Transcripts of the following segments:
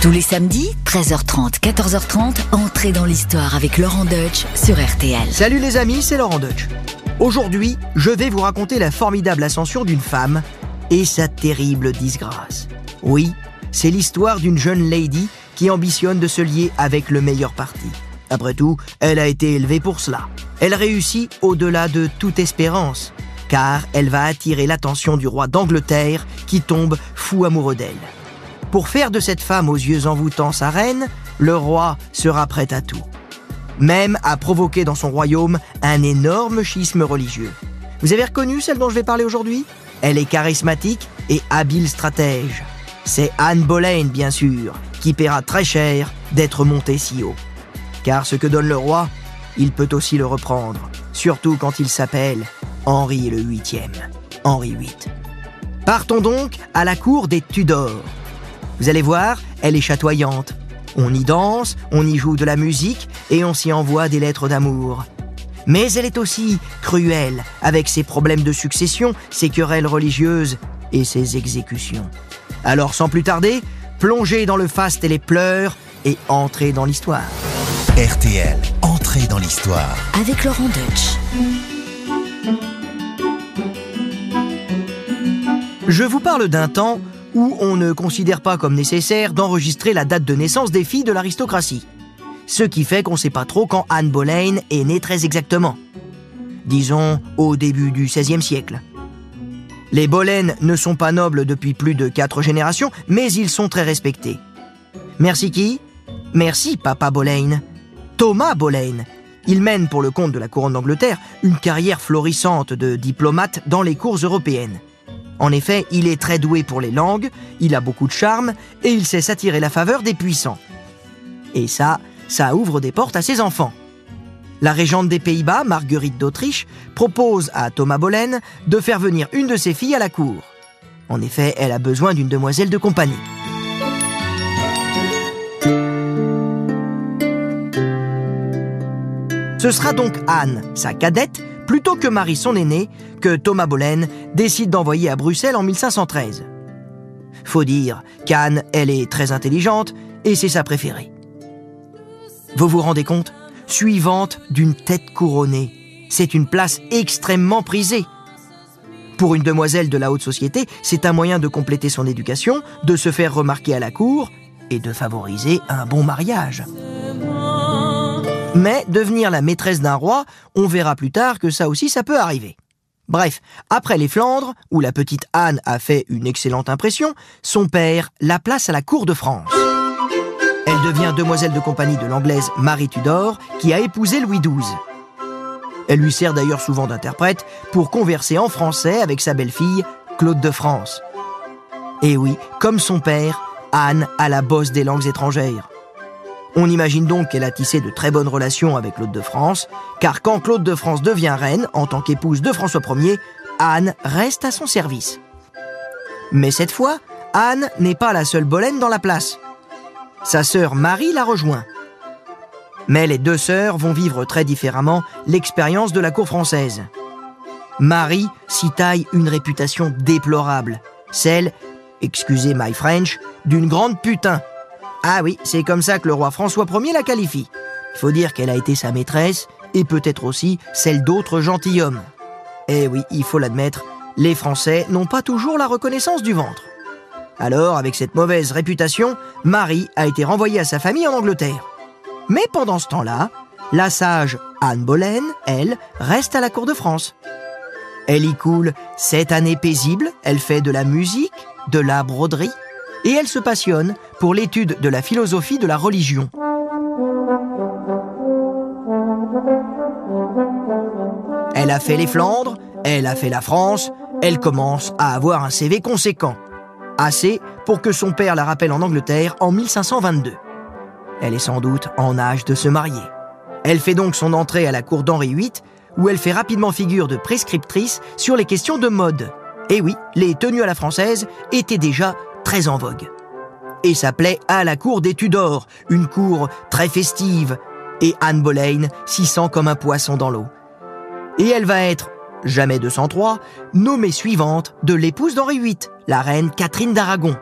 Tous les samedis, 13h30, 14h30, entrez dans l'histoire avec Laurent Deutsch sur RTL. Salut les amis, c'est Laurent Deutsch. Aujourd'hui, je vais vous raconter la formidable ascension d'une femme et sa terrible disgrâce. Oui, c'est l'histoire d'une jeune lady qui ambitionne de se lier avec le meilleur parti. Après tout, elle a été élevée pour cela. Elle réussit au-delà de toute espérance, car elle va attirer l'attention du roi d'Angleterre qui tombe fou amoureux d'elle. Pour faire de cette femme aux yeux envoûtants sa reine, le roi sera prêt à tout. Même à provoquer dans son royaume un énorme schisme religieux. Vous avez reconnu celle dont je vais parler aujourd'hui? Elle est charismatique et habile stratège. C'est Anne Boleyn, bien sûr, qui paiera très cher d'être montée si haut. Car ce que donne le roi, il peut aussi le reprendre, surtout quand il s'appelle Henri le huitième, Henri VIII. Partons donc à la cour des Tudors. Vous allez voir, elle est chatoyante. On y danse, on y joue de la musique et on s'y envoie des lettres d'amour. Mais elle est aussi cruelle, avec ses problèmes de succession, ses querelles religieuses et ses exécutions. Alors sans plus tarder, plongez dans le faste et les pleurs et entrez dans l'histoire. RTL, entrez dans l'histoire. Avec Laurent Deutsch. Je vous parle d'un temps où on ne considère pas comme nécessaire d'enregistrer la date de naissance des filles de l'aristocratie. Ce qui fait qu'on ne sait pas trop quand Anne Boleyn est née très exactement. Disons au début du XVIe siècle. Les Boleyn ne sont pas nobles depuis plus de quatre générations, mais ils sont très respectés. Merci qui? Merci Papa Boleyn. Thomas Boleyn. Il mène pour le compte de la couronne d'Angleterre une carrière florissante de diplomate dans les cours européennes. En effet, il est très doué pour les langues, il a beaucoup de charme et il sait s'attirer la faveur des puissants. Et ça, ça ouvre des portes à ses enfants. La régente des Pays-Bas, Marguerite d'Autriche, propose à Thomas Boleyn de faire venir une de ses filles à la cour. En effet, elle a besoin d'une demoiselle de compagnie. Ce sera donc Anne, sa cadette, plutôt que Marie, son aînée, que Thomas Boleyn décide d'envoyer à Bruxelles en 1513. Faut dire qu'Anne, elle est très intelligente et c'est sa préférée. Vous vous rendez compte? Suivante d'une tête couronnée. C'est une place extrêmement prisée. Pour une demoiselle de la haute société, c'est un moyen de compléter son éducation, de se faire remarquer à la cour et de favoriser un bon mariage. Mais devenir la maîtresse d'un roi, on verra plus tard que ça aussi ça peut arriver. Bref, après les Flandres, où la petite Anne a fait une excellente impression, son père la place à la cour de France. Elle devient demoiselle de compagnie de l'anglaise Marie Tudor, qui a épousé Louis XII. Elle lui sert d'ailleurs souvent d'interprète pour converser en français avec sa belle-fille, Claude de France. Et oui, comme son père, Anne a la bosse des langues étrangères. On imagine donc qu'elle a tissé de très bonnes relations avec Claude de France, car quand Claude de France devient reine, en tant qu'épouse de François Ier, Anne reste à son service. Mais cette fois, Anne n'est pas la seule Boleyn dans la place. Sa sœur Marie la rejoint. Mais les deux sœurs vont vivre très différemment l'expérience de la cour française. Marie s'y taille une réputation déplorable, celle, excusez my French, d'une grande putain. Ah oui, c'est comme ça que le roi François Ier la qualifie. Il faut dire qu'elle a été sa maîtresse et peut-être aussi celle d'autres gentilshommes. Eh oui, il faut l'admettre, les Français n'ont pas toujours la reconnaissance du ventre. Alors, avec cette mauvaise réputation, Marie a été renvoyée à sa famille en Angleterre. Mais pendant ce temps-là, la sage Anne Boleyn, elle, reste à la cour de France. Elle y coule sept années paisibles, elle fait de la musique, de la broderie, et elle se passionne pour l'étude de la philosophie de la religion. Elle a fait les Flandres, elle a fait la France, elle commence à avoir un CV conséquent. Assez pour que son père la rappelle en Angleterre en 1522. Elle est sans doute en âge de se marier. Elle fait donc son entrée à la cour d'Henri VIII, où elle fait rapidement figure de prescriptrice sur les questions de mode. Et oui, les tenues à la française étaient déjà très en vogue. Et s'appelait à la cour des Tudors, une cour très festive, et Anne Boleyn s'y sent comme un poisson dans l'eau. Et elle va être, jamais 203, nommée suivante de l'épouse d'Henri VIII, la reine Catherine d'Aragon.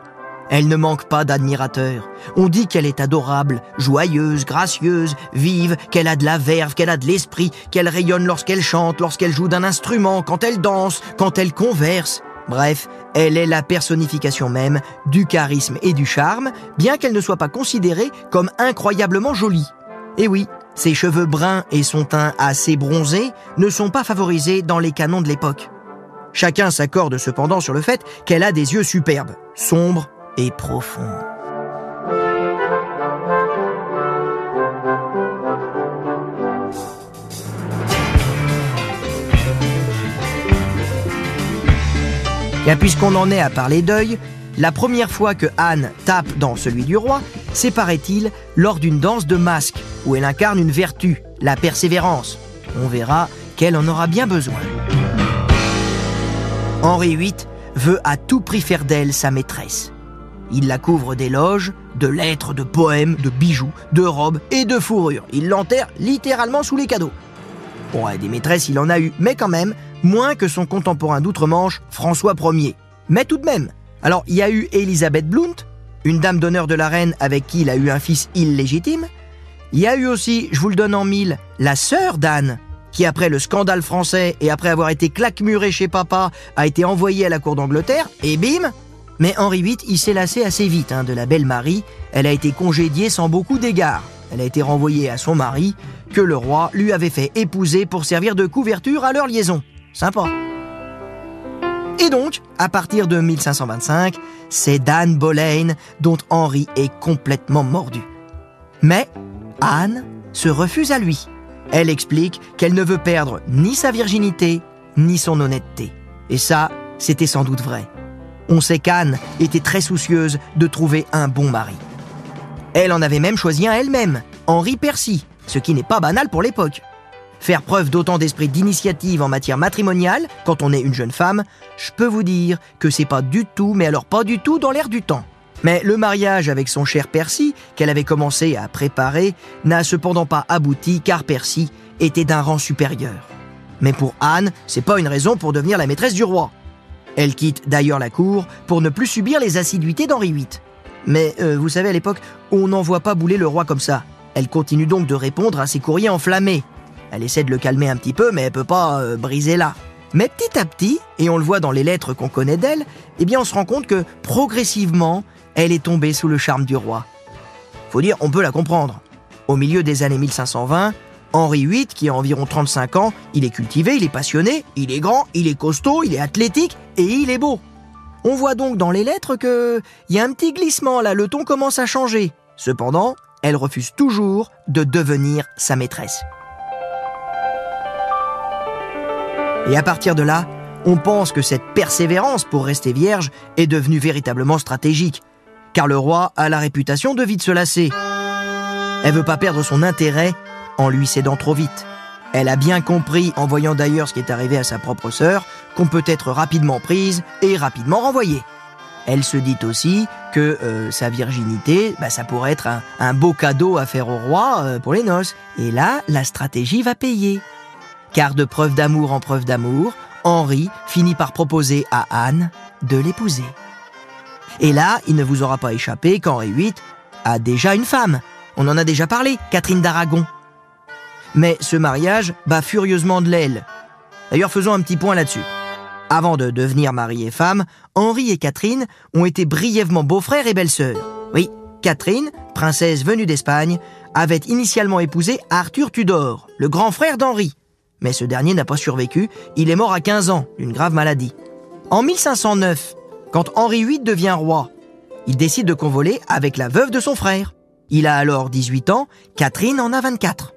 Elle ne manque pas d'admirateurs. On dit qu'elle est adorable, joyeuse, gracieuse, vive, qu'elle a de la verve, qu'elle a de l'esprit, qu'elle rayonne lorsqu'elle chante, lorsqu'elle joue d'un instrument, quand elle danse, quand elle converse. Bref, elle est la personnification même du charisme et du charme, bien qu'elle ne soit pas considérée comme incroyablement jolie. Et oui, ses cheveux bruns et son teint assez bronzé ne sont pas favorisés dans les canons de l'époque. Chacun s'accorde cependant sur le fait qu'elle a des yeux superbes, sombres et profonds. Puisqu'on en est à parler deuil, la première fois que Anne tape dans celui du roi, c'est paraît-il lors d'une danse de masque où elle incarne une vertu, la persévérance? On verra qu'elle en aura bien besoin. Henri VIII veut à tout prix faire d'elle sa maîtresse. Il la couvre d'éloges, de lettres, de poèmes, de bijoux, de robes et de fourrures. Il l'enterre littéralement sous les cadeaux. Bon, des maîtresses, il en a eu, mais quand même, moins que son contemporain d'outre-Manche, François Ier. Mais tout de même. Alors, il y a eu Elisabeth Blount, une dame d'honneur de la reine avec qui il a eu un fils illégitime. Il y a eu aussi, je vous le donne en mille, la sœur d'Anne, qui après le scandale français et après avoir été claquemuré chez papa, a été envoyée à la cour d'Angleterre, et bim Mais Henri VIII, il s'est lassé assez vite hein, de la belle Marie, elle a été congédiée sans beaucoup d'égards. Elle a été renvoyée à son mari, que le roi lui avait fait épouser pour servir de couverture à leur liaison. Sympa. Et donc, à partir de 1525, c'est d'Anne Boleyn dont Henri est complètement mordu. Mais Anne se refuse à lui. Elle explique qu'elle ne veut perdre ni sa virginité, ni son honnêteté. Et ça, c'était sans doute vrai. On sait qu'Anne était très soucieuse de trouver un bon mari. Elle en avait même choisi un elle-même, Henri Percy, ce qui n'est pas banal pour l'époque. Faire preuve d'autant d'esprit d'initiative en matière matrimoniale quand on est une jeune femme, je peux vous dire que c'est pas du tout, mais alors pas du tout dans l'air du temps. Mais le mariage avec son cher Percy, qu'elle avait commencé à préparer, n'a cependant pas abouti car Percy était d'un rang supérieur. Mais pour Anne, c'est pas une raison pour devenir la maîtresse du roi. Elle quitte d'ailleurs la cour pour ne plus subir les assiduités d'Henri VIII. Mais euh, vous savez, à l'époque, on n'envoie pas bouler le roi comme ça. Elle continue donc de répondre à ses courriers enflammés. Elle essaie de le calmer un petit peu, mais elle peut pas euh, briser là. Mais petit à petit, et on le voit dans les lettres qu'on connaît d'elle, eh bien on se rend compte que progressivement, elle est tombée sous le charme du roi. Faut dire, on peut la comprendre. Au milieu des années 1520, Henri VIII, qui a environ 35 ans, il est cultivé, il est passionné, il est grand, il est costaud, il est athlétique et il est beau. On voit donc dans les lettres que y a un petit glissement là, le ton commence à changer. Cependant, elle refuse toujours de devenir sa maîtresse. Et à partir de là, on pense que cette persévérance pour rester vierge est devenue véritablement stratégique, car le roi a la réputation de vite se lasser. Elle veut pas perdre son intérêt en lui cédant trop vite. Elle a bien compris, en voyant d'ailleurs ce qui est arrivé à sa propre sœur, qu'on peut être rapidement prise et rapidement renvoyée. Elle se dit aussi que euh, sa virginité, bah, ça pourrait être un, beau cadeau à faire au roi euh, pour les noces. Et là, la stratégie va payer. Car de preuve d'amour en preuve d'amour, Henri finit par proposer à Anne de l'épouser. Et là, il ne vous aura pas échappé qu'Henri VIII a déjà une femme. On en a déjà parlé, Catherine d'Aragon. Mais ce mariage bat furieusement de l'aile. D'ailleurs, faisons un petit point là-dessus. Avant de devenir mari et femme, Henri et Catherine ont été brièvement beaux-frères et belles-sœurs. Oui, Catherine, princesse venue d'Espagne, avait initialement épousé Arthur Tudor, le grand frère d'Henri. Mais ce dernier n'a pas survécu, il est mort à 15 ans d'une grave maladie. En 1509, quand Henri VIII devient roi, il décide de convoler avec la veuve de son frère. Il a alors 18 ans, Catherine en a 24.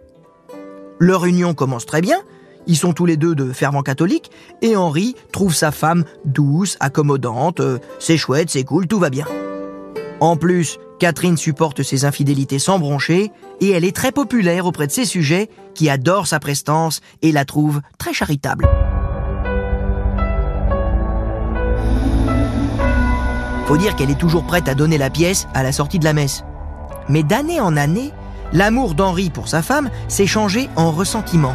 Leur union commence très bien, ils sont tous les deux de fervents catholiques, et Henri trouve sa femme douce, accommodante, euh, c'est chouette, c'est cool, tout va bien. En plus, Catherine supporte ses infidélités sans broncher, et elle est très populaire auprès de ses sujets qui adorent sa prestance et la trouvent très charitable. Faut dire qu'elle est toujours prête à donner la pièce à la sortie de la messe. Mais d'année en année, l'amour d'Henri pour sa femme s'est changé en ressentiment.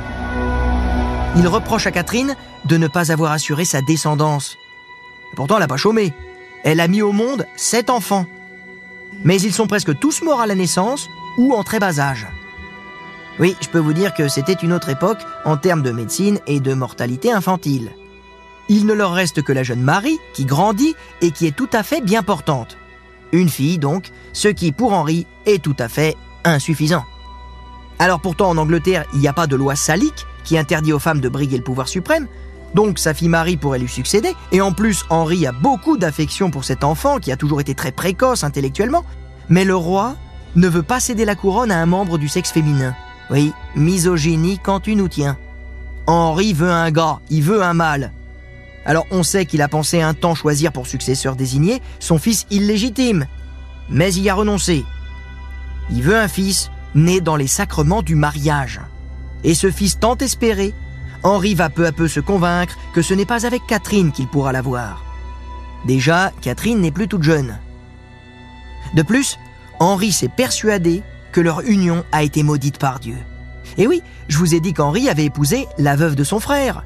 Il reproche à Catherine de ne pas avoir assuré sa descendance. Pourtant, elle n'a pas chômé. Elle a mis au monde sept enfants. Mais ils sont presque tous morts à la naissance ou en très bas âge. Oui, je peux vous dire que c'était une autre époque en termes de médecine et de mortalité infantile. Il ne leur reste que la jeune Marie, qui grandit et qui est tout à fait bien portante. Une fille donc, ce qui pour Henri est tout à fait insuffisant. Alors pourtant en Angleterre, il n'y a pas de loi salique qui interdit aux femmes de briguer le pouvoir suprême, donc sa fille Marie pourrait lui succéder, et en plus Henri a beaucoup d'affection pour cet enfant qui a toujours été très précoce intellectuellement, mais le roi ne veut pas céder la couronne à un membre du sexe féminin. Oui, misogynie quand tu nous tiens. Henri veut un gars, il veut un mâle. Alors on sait qu'il a pensé un temps choisir pour successeur désigné son fils illégitime, mais il y a renoncé. Il veut un fils né dans les sacrements du mariage. Et ce fils tant espéré, Henri va peu à peu se convaincre que ce n'est pas avec Catherine qu'il pourra l'avoir. Déjà, Catherine n'est plus toute jeune. De plus, Henri s'est persuadé que leur union a été maudite par Dieu. Et oui, je vous ai dit qu'Henri avait épousé la veuve de son frère.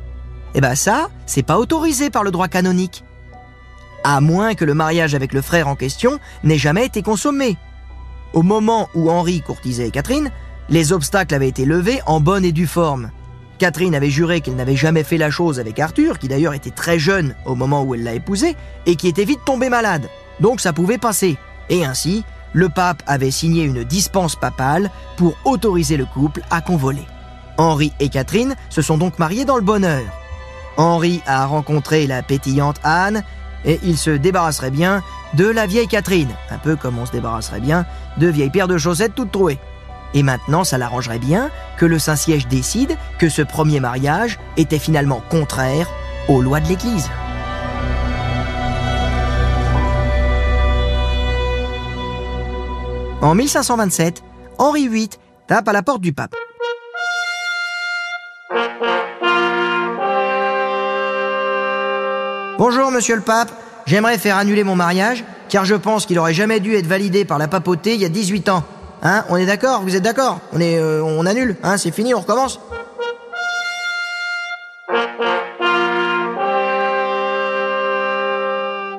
Eh ben ça, c'est pas autorisé par le droit canonique. À moins que le mariage avec le frère en question n'ait jamais été consommé. Au moment où Henri courtisait Catherine, les obstacles avaient été levés en bonne et due forme. Catherine avait juré qu'elle n'avait jamais fait la chose avec Arthur, qui d'ailleurs était très jeune au moment où elle l'a épousé, et qui était vite tombé malade. Donc ça pouvait passer. Et ainsi, le pape avait signé une dispense papale pour autoriser le couple à convoler. Henri et Catherine se sont donc mariés dans le bonheur. Henri a rencontré la pétillante Anne, et il se débarrasserait bien de la vieille Catherine, un peu comme on se débarrasserait bien de vieilles paires de chaussettes toutes trouées. Et maintenant, ça l'arrangerait bien que le Saint-Siège décide que ce premier mariage était finalement contraire aux lois de l'Église. En 1527, Henri VIII tape à la porte du pape. Bonjour, monsieur le pape. J'aimerais faire annuler mon mariage, car je pense qu'il aurait jamais dû être validé par la papauté il y a 18 ans. Hein On est d'accord Vous êtes d'accord On est, euh, on annule Hein C'est fini, on recommence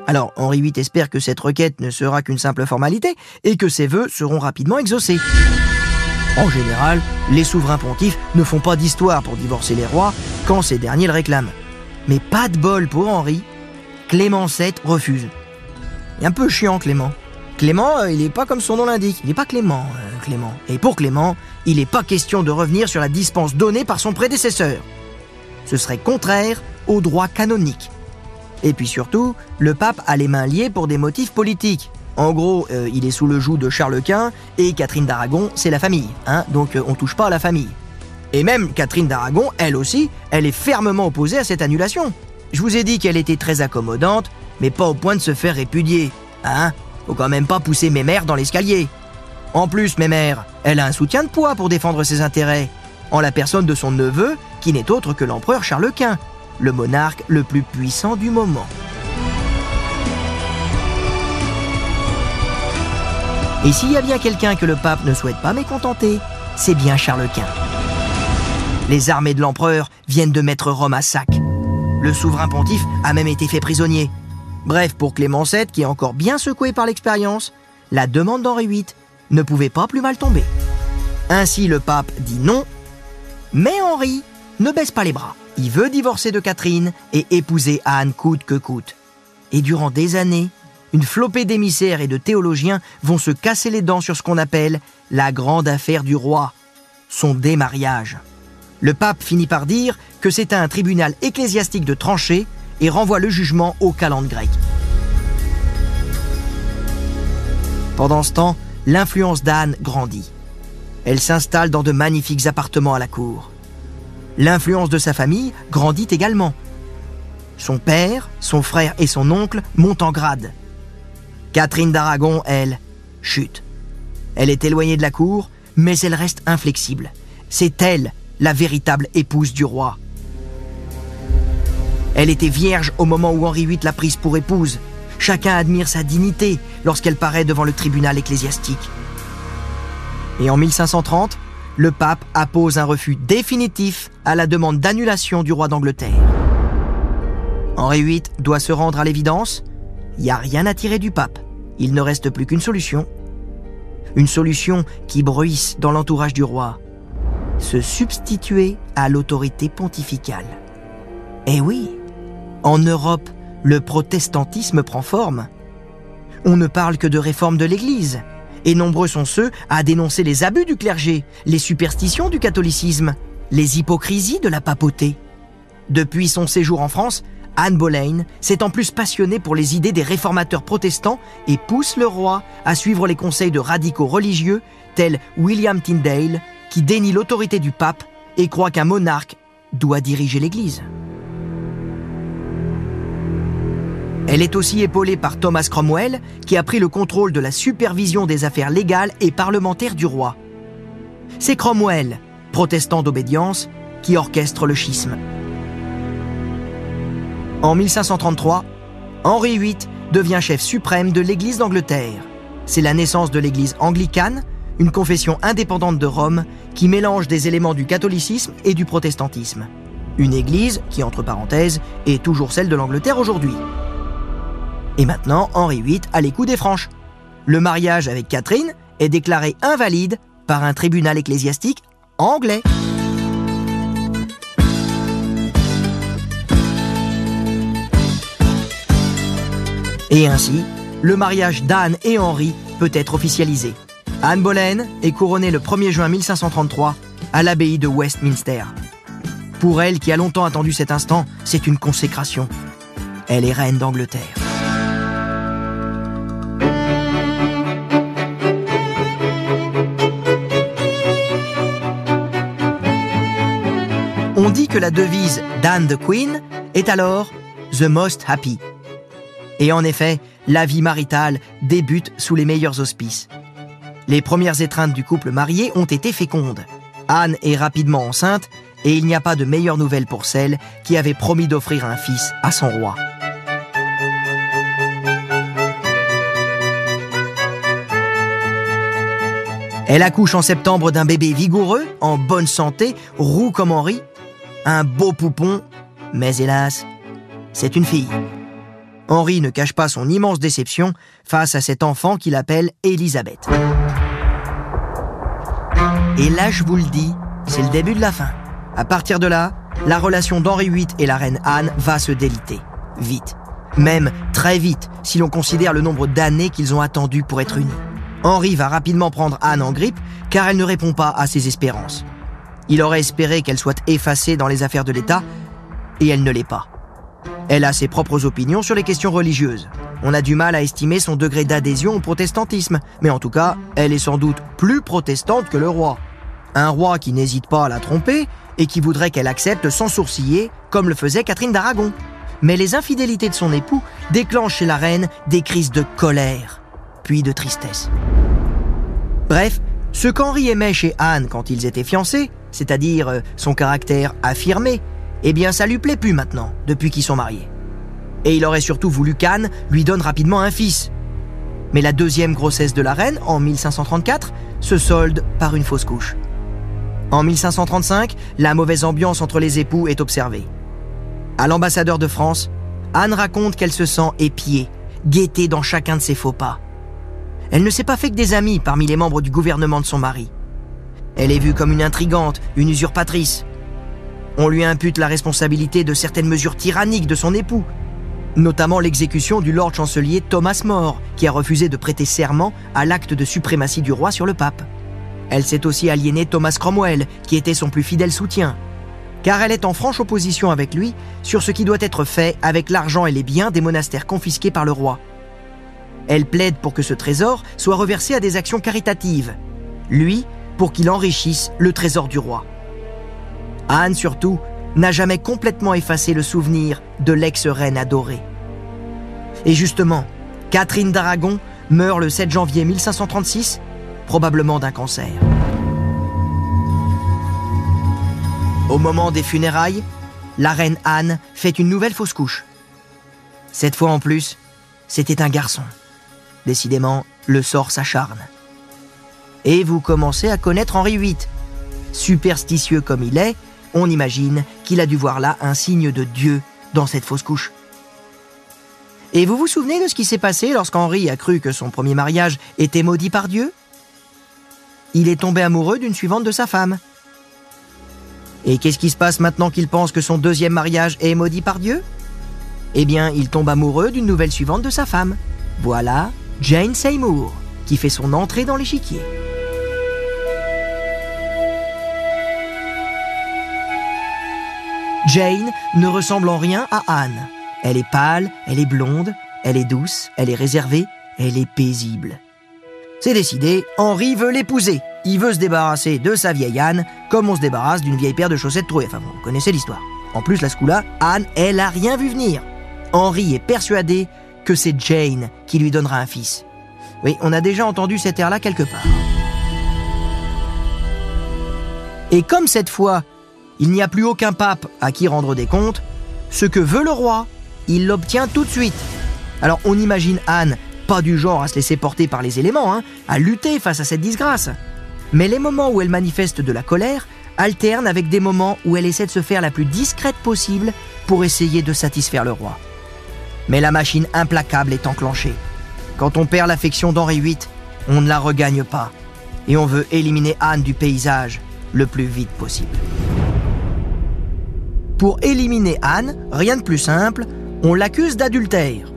Alors, Henri VIII espère que cette requête ne sera qu'une simple formalité et que ses vœux seront rapidement exaucés. En général, les souverains pontifs ne font pas d'histoire pour divorcer les rois quand ces derniers le réclament. Mais pas de bol pour Henri. Clément VII refuse. Un peu chiant, Clément. Clément, euh, il n'est pas comme son nom l'indique. Il n'est pas Clément, euh, Clément. Et pour Clément, il n'est pas question de revenir sur la dispense donnée par son prédécesseur. Ce serait contraire au droit canonique. Et puis surtout, le pape a les mains liées pour des motifs politiques. En gros, euh, il est sous le joug de Charles Quint et Catherine d'Aragon, c'est la famille, hein, donc euh, on touche pas à la famille. Et même Catherine d'Aragon, elle aussi, elle est fermement opposée à cette annulation. Je vous ai dit qu'elle était très accommodante, mais pas au point de se faire répudier. Hein Faut quand même pas pousser mes mères dans l'escalier. En plus, mes mères, elle a un soutien de poids pour défendre ses intérêts, en la personne de son neveu, qui n'est autre que l'empereur Charles Quint, le monarque le plus puissant du moment. Et s'il y a bien quelqu'un que le pape ne souhaite pas mécontenter, c'est bien Charles Quint. Les armées de l'empereur viennent de mettre Rome à sac. Le souverain pontife a même été fait prisonnier. Bref, pour Clément VII, qui est encore bien secoué par l'expérience, la demande d'Henri VIII ne pouvait pas plus mal tomber. Ainsi, le pape dit non, mais Henri ne baisse pas les bras. Il veut divorcer de Catherine et épouser Anne coûte que coûte. Et durant des années, une flopée d'émissaires et de théologiens vont se casser les dents sur ce qu'on appelle la grande affaire du roi, son démariage. Le pape finit par dire que c'est à un tribunal ecclésiastique de trancher et renvoie le jugement au calende grec. Pendant ce temps, l'influence d'Anne grandit. Elle s'installe dans de magnifiques appartements à la cour. L'influence de sa famille grandit également. Son père, son frère et son oncle montent en grade. Catherine d'Aragon, elle, chute. Elle est éloignée de la cour, mais elle reste inflexible. C'est elle, la véritable épouse du roi. Elle était vierge au moment où Henri VIII l'a prise pour épouse. Chacun admire sa dignité lorsqu'elle paraît devant le tribunal ecclésiastique. Et en 1530, le pape appose un refus définitif à la demande d'annulation du roi d'Angleterre. Henri VIII doit se rendre à l'évidence, il n'y a rien à tirer du pape. Il ne reste plus qu'une solution, une solution qui bruisse dans l'entourage du roi. Se substituer à l'autorité pontificale. Eh oui, en Europe, le protestantisme prend forme. On ne parle que de réforme de l'Église, et nombreux sont ceux à dénoncer les abus du clergé, les superstitions du catholicisme, les hypocrisies de la papauté. Depuis son séjour en France, Anne Boleyn s'est en plus passionnée pour les idées des réformateurs protestants et pousse le roi à suivre les conseils de radicaux religieux tels William Tyndale, qui dénie l'autorité du pape et croit qu'un monarque doit diriger l'Église. Elle est aussi épaulée par Thomas Cromwell, qui a pris le contrôle de la supervision des affaires légales et parlementaires du roi. C'est Cromwell, protestant d'obédience, qui orchestre le schisme. En 1533, Henri VIII devient chef suprême de l'Église d'Angleterre. C'est la naissance de l'Église anglicane, une confession indépendante de Rome qui mélange des éléments du catholicisme et du protestantisme. Une Église qui, entre parenthèses, est toujours celle de l'Angleterre aujourd'hui. Et maintenant, Henri VIII a les coups des franches. Le mariage avec Catherine est déclaré invalide par un tribunal ecclésiastique anglais. Et ainsi, le mariage d'Anne et Henri peut être officialisé. Anne Boleyn est couronnée le 1er juin 1533 à l'abbaye de Westminster. Pour elle, qui a longtemps attendu cet instant, c'est une consécration. Elle est reine d'Angleterre. Que la devise d'Anne the Queen est alors The Most Happy. Et en effet, la vie maritale débute sous les meilleurs auspices. Les premières étreintes du couple marié ont été fécondes. Anne est rapidement enceinte et il n'y a pas de meilleure nouvelle pour celle qui avait promis d'offrir un fils à son roi. Elle accouche en septembre d'un bébé vigoureux, en bonne santé, roux comme Henri, un beau poupon, mais hélas, c'est une fille. Henri ne cache pas son immense déception face à cet enfant qu'il appelle Elisabeth. Et là, je vous le dis, c'est le début de la fin. À partir de là, la relation d'Henri VIII et la reine Anne va se déliter. Vite. Même très vite, si l'on considère le nombre d'années qu'ils ont attendu pour être unis. Henri va rapidement prendre Anne en grippe, car elle ne répond pas à ses espérances. Il aurait espéré qu'elle soit effacée dans les affaires de l'État, et elle ne l'est pas. Elle a ses propres opinions sur les questions religieuses. On a du mal à estimer son degré d'adhésion au protestantisme, mais en tout cas, elle est sans doute plus protestante que le roi. Un roi qui n'hésite pas à la tromper et qui voudrait qu'elle accepte sans sourciller, comme le faisait Catherine d'Aragon. Mais les infidélités de son époux déclenchent chez la reine des crises de colère, puis de tristesse. Bref, ce qu'Henri aimait chez Anne quand ils étaient fiancés, c'est-à-dire euh, son caractère affirmé, eh bien ça lui plaît plus maintenant, depuis qu'ils sont mariés. Et il aurait surtout voulu qu'Anne lui donne rapidement un fils. Mais la deuxième grossesse de la reine, en 1534, se solde par une fausse couche. En 1535, la mauvaise ambiance entre les époux est observée. À l'ambassadeur de France, Anne raconte qu'elle se sent épiée, guettée dans chacun de ses faux pas. Elle ne s'est pas fait que des amis parmi les membres du gouvernement de son mari. Elle est vue comme une intrigante, une usurpatrice, on lui impute la responsabilité de certaines mesures tyranniques de son époux, notamment l'exécution du lord chancelier Thomas More, qui a refusé de prêter serment à l'acte de suprématie du roi sur le pape. Elle s'est aussi aliénée Thomas Cromwell, qui était son plus fidèle soutien, car elle est en franche opposition avec lui sur ce qui doit être fait avec l'argent et les biens des monastères confisqués par le roi. Elle plaide pour que ce trésor soit reversé à des actions caritatives, lui pour qu'il enrichisse le trésor du roi. Anne, surtout, n'a jamais complètement effacé le souvenir de l'ex-reine adorée. Et justement, Catherine d'Aragon meurt le 7 janvier 1536, probablement d'un cancer. Au moment des funérailles, la reine Anne fait une nouvelle fausse couche. Cette fois en plus, c'était un garçon. Décidément, le sort s'acharne. Et vous commencez à connaître Henri VIII. Superstitieux comme il est, on imagine qu'il a dû voir là un signe de Dieu dans cette fausse couche. Et vous vous souvenez de ce qui s'est passé lorsqu'Henri a cru que son premier mariage était maudit par Dieu? Il est tombé amoureux d'une suivante de sa femme. Et qu'est-ce qui se passe maintenant qu'il pense que son deuxième mariage est maudit par Dieu? Eh bien, il tombe amoureux d'une nouvelle suivante de sa femme. Voilà Jane Seymour, qui fait son entrée dans l'échiquier. Jane ne ressemble en rien à Anne. Elle est pâle, elle est blonde, elle est douce, elle est réservée, elle est paisible. C'est décidé, Henri veut l'épouser. Il veut se débarrasser de sa vieille Anne, comme on se débarrasse d'une vieille paire de chaussettes trouées. Enfin, vous connaissez l'histoire. En plus, la scoula, Anne, elle a rien vu venir. Henri est persuadé que c'est Jane qui lui donnera un fils. Oui, on a déjà entendu cet air-là quelque part. Et comme cette fois, il n'y a plus aucun pape à qui rendre des comptes, ce que veut le roi, il l'obtient tout de suite. Alors on imagine Anne pas du genre à se laisser porter par les éléments, hein, à lutter face à cette disgrâce. Mais les moments où elle manifeste de la colère alternent avec des moments où elle essaie de se faire la plus discrète possible pour essayer de satisfaire le roi. Mais la machine implacable est enclenchée. Quand on perd l'affection d'Henri VIII, on ne la regagne pas. Et on veut éliminer Anne du paysage le plus vite possible. Pour éliminer Anne, rien de plus simple, on l'accuse d'adultère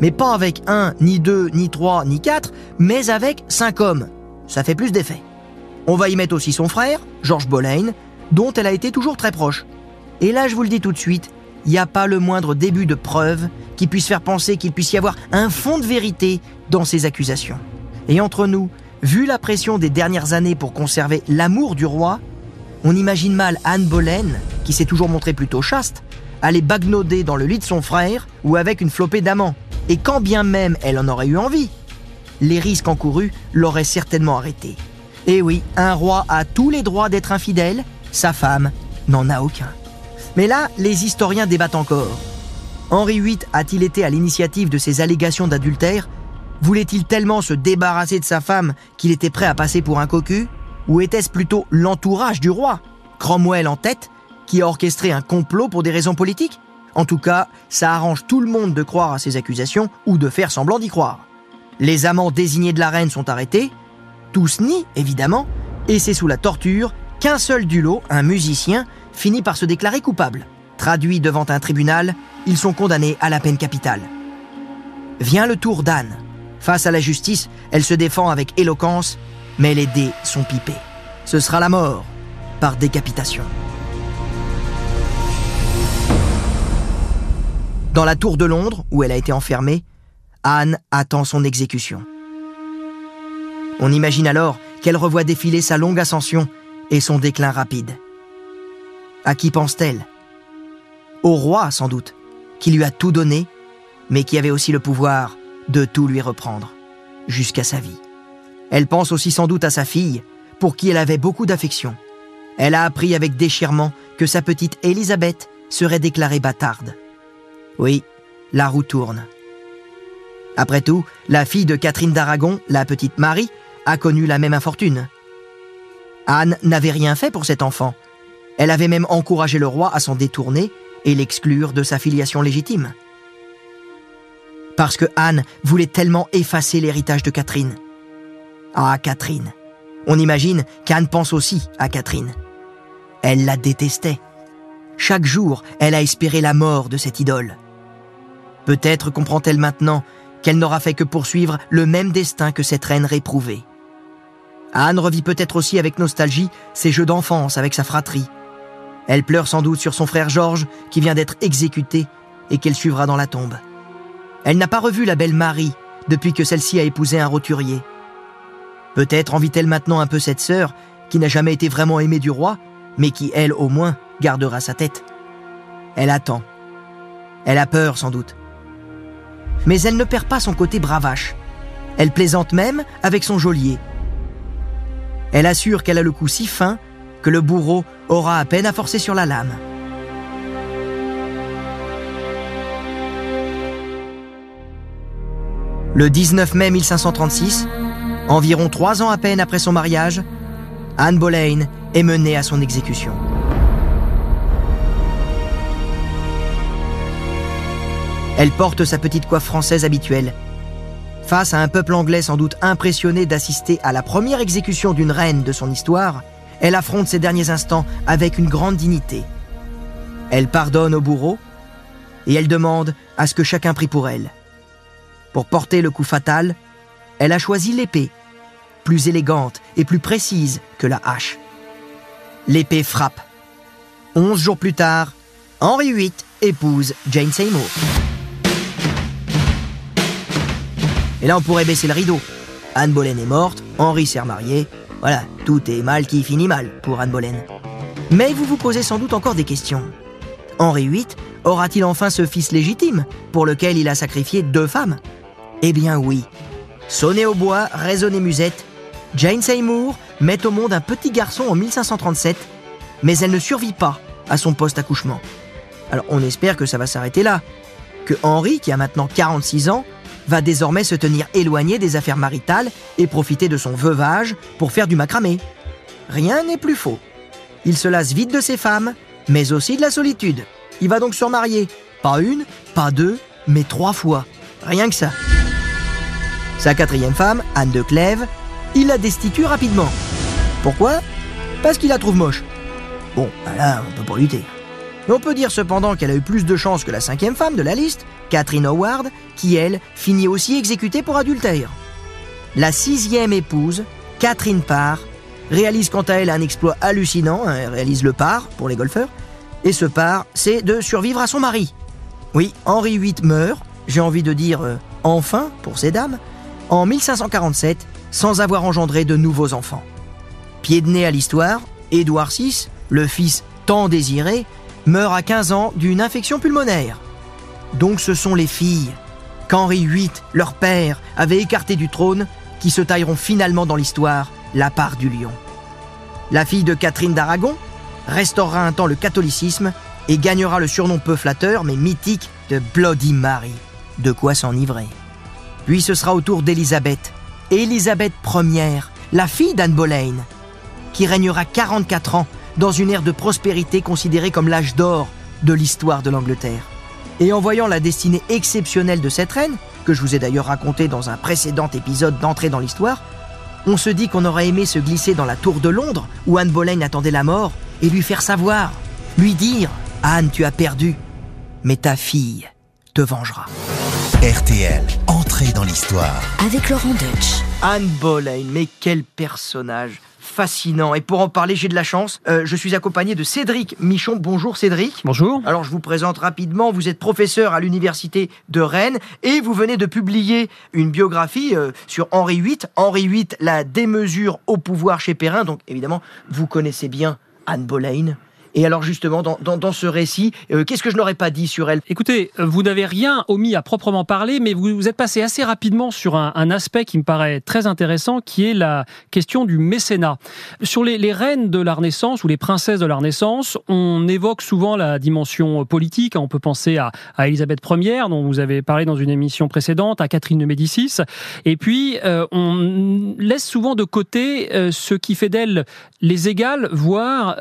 mais pas avec un, ni deux, ni trois, ni quatre, mais avec cinq hommes. Ça fait plus d'effet. On va y mettre aussi son frère, George Boleyn, dont elle a été toujours très proche. Et là, je vous le dis tout de suite, il n'y a pas le moindre début de preuve qui puisse faire penser qu'il puisse y avoir un fond de vérité dans ces accusations. Et entre nous, vu la pression des dernières années pour conserver l'amour du roi, on imagine mal Anne Boleyn, qui s'est toujours montrée plutôt chaste, aller bagnoder dans le lit de son frère ou avec une flopée d'amants. Et quand bien même elle en aurait eu envie, les risques encourus l'auraient certainement arrêté. Et oui, un roi a tous les droits d'être infidèle, sa femme n'en a aucun. Mais là, les historiens débattent encore. Henri VIII a-t-il été à l'initiative de ces allégations d'adultère? Voulait-il tellement se débarrasser de sa femme qu'il était prêt à passer pour un cocu? Ou était-ce plutôt l'entourage du roi, Cromwell en tête, qui a orchestré un complot pour des raisons politiques? En tout cas, ça arrange tout le monde de croire à ces accusations ou de faire semblant d'y croire. Les amants désignés de la reine sont arrêtés, tous nient évidemment, et c'est sous la torture qu'un seul du lot, un musicien, finit par se déclarer coupable. Traduits devant un tribunal, ils sont condamnés à la peine capitale. Vient le tour d'Anne. Face à la justice, elle se défend avec éloquence, mais les dés sont pipés. Ce sera la mort par décapitation. Dans la tour de Londres, où elle a été enfermée, Anne attend son exécution. On imagine alors qu'elle revoit défiler sa longue ascension et son déclin rapide. À qui pense-t-elle? Au roi, sans doute, qui lui a tout donné, mais qui avait aussi le pouvoir de tout lui reprendre, jusqu'à sa vie. Elle pense aussi sans doute à sa fille, pour qui elle avait beaucoup d'affection. Elle a appris avec déchirement que sa petite Élisabeth serait déclarée bâtarde. Oui, la roue tourne. Après tout, la fille de Catherine d'Aragon, la petite Marie, a connu la même infortune. Anne n'avait rien fait pour cet enfant. Elle avait même encouragé le roi à s'en détourner et l'exclure de sa filiation légitime. Parce que Anne voulait tellement effacer l'héritage de Catherine. Ah, Catherine. On imagine qu'Anne pense aussi à Catherine. Elle la détestait. Chaque jour, elle a espéré la mort de cette idole. Peut-être comprend-elle maintenant qu'elle n'aura fait que poursuivre le même destin que cette reine réprouvée. Anne revit peut-être aussi avec nostalgie ses jeux d'enfance avec sa fratrie. Elle pleure sans doute sur son frère Georges qui vient d'être exécuté et qu'elle suivra dans la tombe. Elle n'a pas revu la belle Marie depuis que celle-ci a épousé un roturier. Peut-être envie-t-elle maintenant un peu cette sœur qui n'a jamais été vraiment aimée du roi, mais qui, elle au moins, gardera sa tête. Elle attend. Elle a peur sans doute mais elle ne perd pas son côté bravache. Elle plaisante même avec son geôlier. Elle assure qu'elle a le cou si fin que le bourreau aura à peine à forcer sur la lame. Le 19 mai 1536, environ trois ans à peine après son mariage, Anne Boleyn est menée à son exécution. Elle porte sa petite coiffe française habituelle. Face à un peuple anglais sans doute impressionné d'assister à la première exécution d'une reine de son histoire, elle affronte ses derniers instants avec une grande dignité. Elle pardonne au bourreau et elle demande à ce que chacun prie pour elle. Pour porter le coup fatal, elle a choisi l'épée, plus élégante et plus précise que la hache. L'épée frappe. Onze jours plus tard, Henri VIII épouse Jane Seymour. Et là, on pourrait baisser le rideau. Anne Boleyn est morte, Henri s'est remarié. Voilà, tout est mal qui finit mal pour Anne Boleyn. Mais vous vous posez sans doute encore des questions. Henri VIII aura-t-il enfin ce fils légitime pour lequel il a sacrifié deux femmes? Eh bien oui. Sonné au bois, résonné musette, Jane Seymour met au monde un petit garçon en 1537, mais elle ne survit pas à son post-accouchement. Alors on espère que ça va s'arrêter là, que Henri, qui a maintenant 46 ans, va désormais se tenir éloigné des affaires maritales et profiter de son veuvage pour faire du macramé. Rien n'est plus faux. Il se lasse vite de ses femmes, mais aussi de la solitude. Il va donc se remarier. Pas une, pas deux, mais trois fois. Rien que ça. Sa quatrième femme, Anne de Clèves, il la destitue rapidement. Pourquoi? Parce qu'il la trouve moche. Bon, ben là, on peut pas lutter. On peut dire cependant qu'elle a eu plus de chance que la cinquième femme de la liste, Catherine Howard, qui elle finit aussi exécutée pour adultère. La sixième épouse, Catherine Parr, réalise quant à elle un exploit hallucinant, hein, elle réalise le par pour les golfeurs, et ce par, c'est de survivre à son mari. Oui, Henri VIII meurt, j'ai envie de dire euh, enfin pour ces dames, en 1547, sans avoir engendré de nouveaux enfants. Pied de nez à l'histoire, Édouard VI, le fils tant désiré, meurt à 15 ans d'une infection pulmonaire. Donc ce sont les filles qu'Henri VIII, leur père, avait écartées du trône, qui se tailleront finalement dans l'histoire la part du lion. La fille de Catherine d'Aragon restaurera un temps le catholicisme et gagnera le surnom peu flatteur mais mythique de Bloody Mary. De quoi s'enivrer. Puis ce sera au tour d'Élisabeth, Élisabeth Ier, la fille d'Anne Boleyn, qui régnera 44 ans dans une ère de prospérité considérée comme l'âge d'or de l'histoire de l'Angleterre. Et en voyant la destinée exceptionnelle de cette reine, que je vous ai d'ailleurs raconté dans un précédent épisode d'entrée dans l'histoire, on se dit qu'on aurait aimé se glisser dans la tour de Londres où Anne Boleyn attendait la mort et lui faire savoir, lui dire Anne, tu as perdu, mais ta fille te vengera. RTL, entrée dans l'histoire. Avec Laurent Deutsch. Anne Boleyn, mais quel personnage fascinant. Et pour en parler, j'ai de la chance. Euh, je suis accompagné de Cédric Michon. Bonjour Cédric. Bonjour. Alors je vous présente rapidement. Vous êtes professeur à l'université de Rennes et vous venez de publier une biographie euh, sur Henri VIII. Henri VIII, la démesure au pouvoir chez Perrin. Donc évidemment, vous connaissez bien Anne Boleyn. Et alors justement, dans, dans, ce récit, euh, qu'est-ce que je n'aurais pas dit sur elle? Écoutez, euh, vous n'avez rien omis à proprement parler, mais vous, vous êtes passé assez rapidement sur un, aspect qui me paraît très intéressant, qui est la question du mécénat. Sur les, reines de la Renaissance ou les princesses de la Renaissance, on évoque souvent la dimension politique. On peut penser à, à Elisabeth Ier, dont vous avez parlé dans une émission précédente, à Catherine de Médicis. Et puis, euh, on laisse souvent de côté ce qui fait d'elles les égales, voire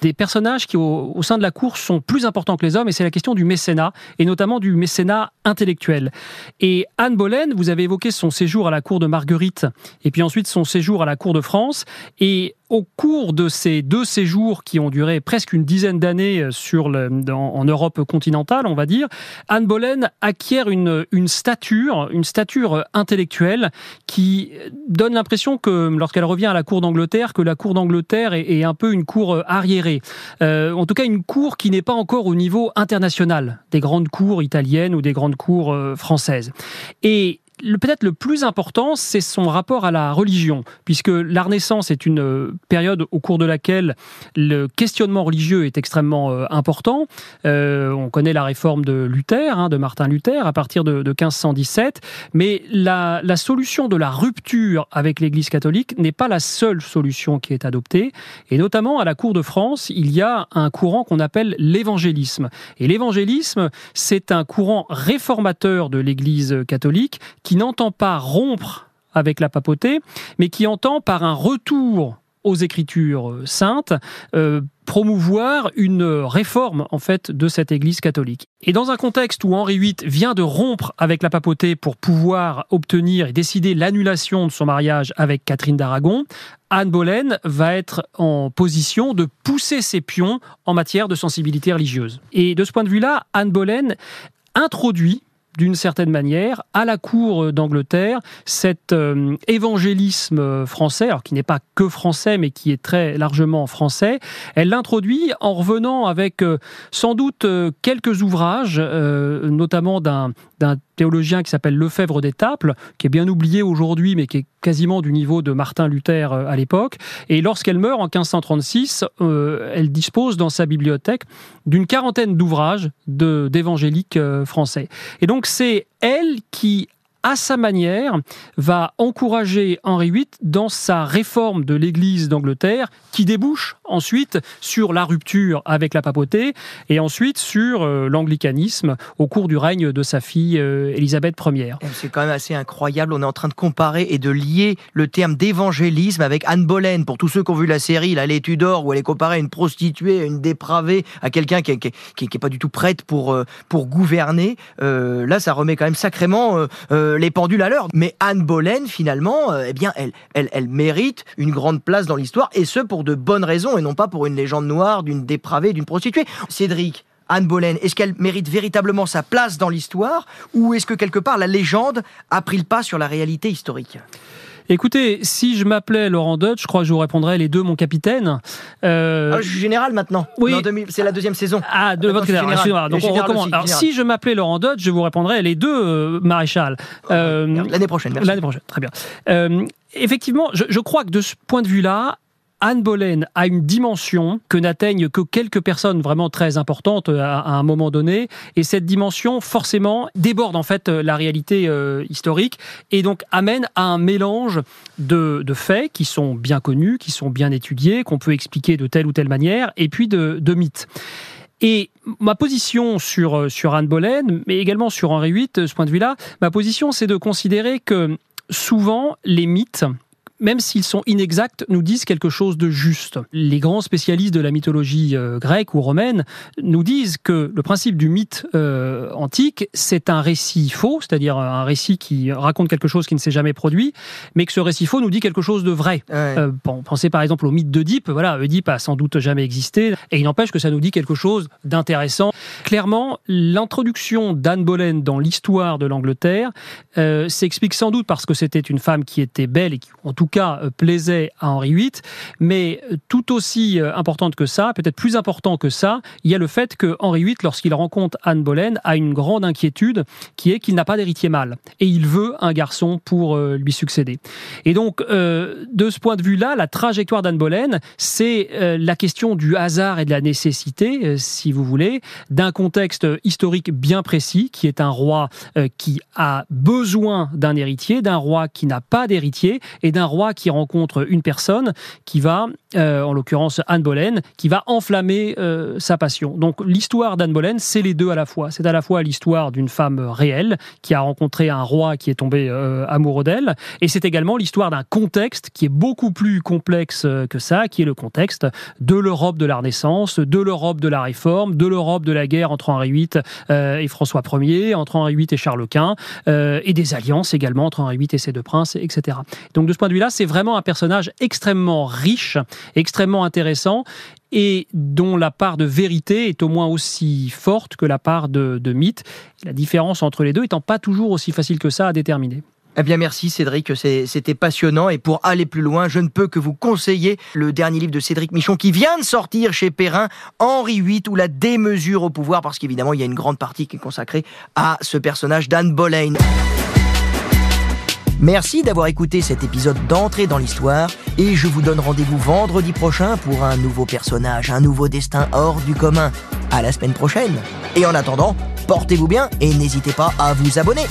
des personnes qui, au, au, sein de la cour, sont plus importants que les hommes, et c'est la question du mécénat, et notamment du mécénat intellectuel. Et Anne Boleyn, vous avez évoqué son séjour à la cour de Marguerite, et puis ensuite son séjour à la cour de France, et au cours de ces deux séjours qui ont duré presque une dizaine d'années dans, en Europe continentale, on va dire, Anne Boleyn acquiert une, stature, une stature intellectuelle qui donne l'impression que lorsqu'elle revient à la cour d'Angleterre, que la cour d'Angleterre est, un peu une cour arriérée. Euh, en tout cas, une cour qui n'est pas encore au niveau international des grandes cours italiennes ou des grandes cours euh, françaises. Et peut-être le plus important, c'est son rapport à la religion, puisque la Renaissance est une euh, période au cours de laquelle le questionnement religieux est extrêmement euh, important. Euh, on connaît la réforme de Luther, hein, de Martin Luther, à partir de, de 1517, mais la, solution de la rupture avec l'Église catholique n'est pas la seule solution qui est adoptée, et notamment à la cour de France, il y a un courant qu'on appelle l'évangélisme. Et l'évangélisme, c'est un courant réformateur de l'Église catholique qui n'entend pas rompre avec la papauté, mais qui entend par un retour aux Écritures saintes, euh, promouvoir une réforme en fait de cette Église catholique. Et dans un contexte où Henri VIII vient de rompre avec la papauté pour pouvoir obtenir et décider l'annulation de son mariage avec Catherine d'Aragon, Anne Boleyn va être en position de pousser ses pions en matière de sensibilité religieuse. Et de ce point de vue-là, Anne Boleyn introduit d'une certaine manière, à la cour d'Angleterre, cet euh, évangélisme français, alors qui n'est pas que français, mais qui est très largement français, elle l'introduit en revenant avec euh, sans doute euh, quelques ouvrages, notamment d'un théologien qui s'appelle Lefebvre d'Étaples, qui est bien oublié aujourd'hui, mais qui est quasiment du niveau de Martin Luther à l'époque. Et lorsqu'elle meurt en 1536, elle dispose dans sa bibliothèque d'une quarantaine d'ouvrages d'évangéliques français. Et donc c'est elle qui à sa manière, va encourager Henri VIII dans sa réforme de l'Église d'Angleterre, qui débouche ensuite sur la rupture avec la papauté et ensuite sur euh, l'anglicanisme au cours du règne de sa fille euh, Élisabeth Ier. C'est quand même assez incroyable. On est en train de comparer et de lier le terme d'évangélisme avec Anne Boleyn. Pour tous ceux qui ont vu la série, là, les Tudors, où elle est comparée à une prostituée, à une dépravée, à quelqu'un qui n'est pas du tout prête pour, euh, pour gouverner. là, ça remet quand même sacrément les pendules à l'heure. Mais Anne Boleyn, finalement, eh bien, elle, elle, elle mérite une grande place dans l'histoire, et ce pour de bonnes raisons, et non pas pour une légende noire d'une dépravée, d'une prostituée. Cédric, Anne Boleyn, est-ce qu'elle mérite véritablement sa place dans l'histoire, ou est-ce que quelque part la légende a pris le pas sur la réalité historique? Écoutez, si je m'appelais Laurent Dutch, je crois que je vous répondrai les deux, mon capitaine. Euh... Ah, je suis général maintenant. Oui. C'est la deuxième saison. Ah, de votre général. Donc on recommence. Alors si je m'appelais Laurent Dutch, je vous répondrai les deux, euh, maréchal. Euh, L'année prochaine, merci. L'année prochaine, très bien. Effectivement, je, je, crois que de ce point de vue-là, Anne Boleyn a une dimension que n'atteignent que quelques personnes vraiment très importantes euh, à, un moment donné, et cette dimension forcément déborde en fait euh, la réalité euh, historique et donc amène à un mélange de, faits qui sont bien connus, qui sont bien étudiés, qu'on peut expliquer de telle ou telle manière, et puis de, mythes. Et ma position sur, sur Anne Boleyn, mais également sur Henri VIII, de ce point de vue-là, ma position c'est de considérer que souvent les mythes même s'ils sont inexacts, nous disent quelque chose de juste. Les grands spécialistes de la mythologie euh, grecque ou romaine nous disent que le principe du mythe euh, antique, c'est un récit faux, c'est-à-dire un récit qui raconte quelque chose qui ne s'est jamais produit, mais que ce récit faux nous dit quelque chose de vrai. Euh, pensez par exemple au mythe d'Oedipe. Voilà, Oedipe a sans doute jamais existé, et il n'empêche que ça nous dit quelque chose d'intéressant. Clairement, l'introduction d'Anne Boleyn dans l'histoire de l'Angleterre s'explique sans doute parce que c'était une femme qui était belle et qui, en tout cas euh, plaisait à Henri VIII, mais euh, tout aussi euh, importante que ça, peut-être plus important que ça, il y a le fait que Henri VIII, lorsqu'il rencontre Anne Boleyn, a une grande inquiétude qui est qu'il n'a pas d'héritier mâle et il veut un garçon pour lui succéder. Et donc, de ce point de vue-là, la trajectoire d'Anne Boleyn, c'est la question du hasard et de la nécessité, si vous voulez, d'un contexte historique bien précis, qui est un roi qui a besoin d'un héritier, d'un roi qui n'a pas d'héritier et d'un roi qui rencontre une personne qui va, euh, en l'occurrence Anne Boleyn, qui va enflammer euh, sa passion. Donc l'histoire d'Anne Boleyn, c'est les deux à la fois. C'est à la fois l'histoire d'une femme réelle qui a rencontré un roi qui est tombé euh, amoureux d'elle, et c'est également l'histoire d'un contexte qui est beaucoup plus complexe que ça, qui est le contexte de l'Europe de la Renaissance, de l'Europe de la Réforme, de l'Europe de la guerre entre Henri VIII et François Ier, entre Henri VIII et Charles Quint, et des alliances également entre Henri VIII et ses deux princes, etc. Donc de ce point de vue-là, c'est vraiment un personnage extrêmement riche, extrêmement intéressant et dont la part de vérité est au moins aussi forte que la part de, mythe. La différence entre les deux étant pas toujours aussi facile que ça à déterminer. Eh bien merci Cédric, c'était passionnant et pour aller plus loin, je ne peux que vous conseiller le dernier livre de Cédric Michon qui vient de sortir chez Perrin, Henri VIII ou la démesure au pouvoir parce qu'évidemment il y a une grande partie qui est consacrée à ce personnage d'Anne Boleyn. Merci d'avoir écouté cet épisode d'entrée dans l'histoire et je vous donne rendez-vous vendredi prochain pour un nouveau personnage, un nouveau destin hors du commun. À la semaine prochaine. Et en attendant, portez-vous bien et n'hésitez pas à vous abonner.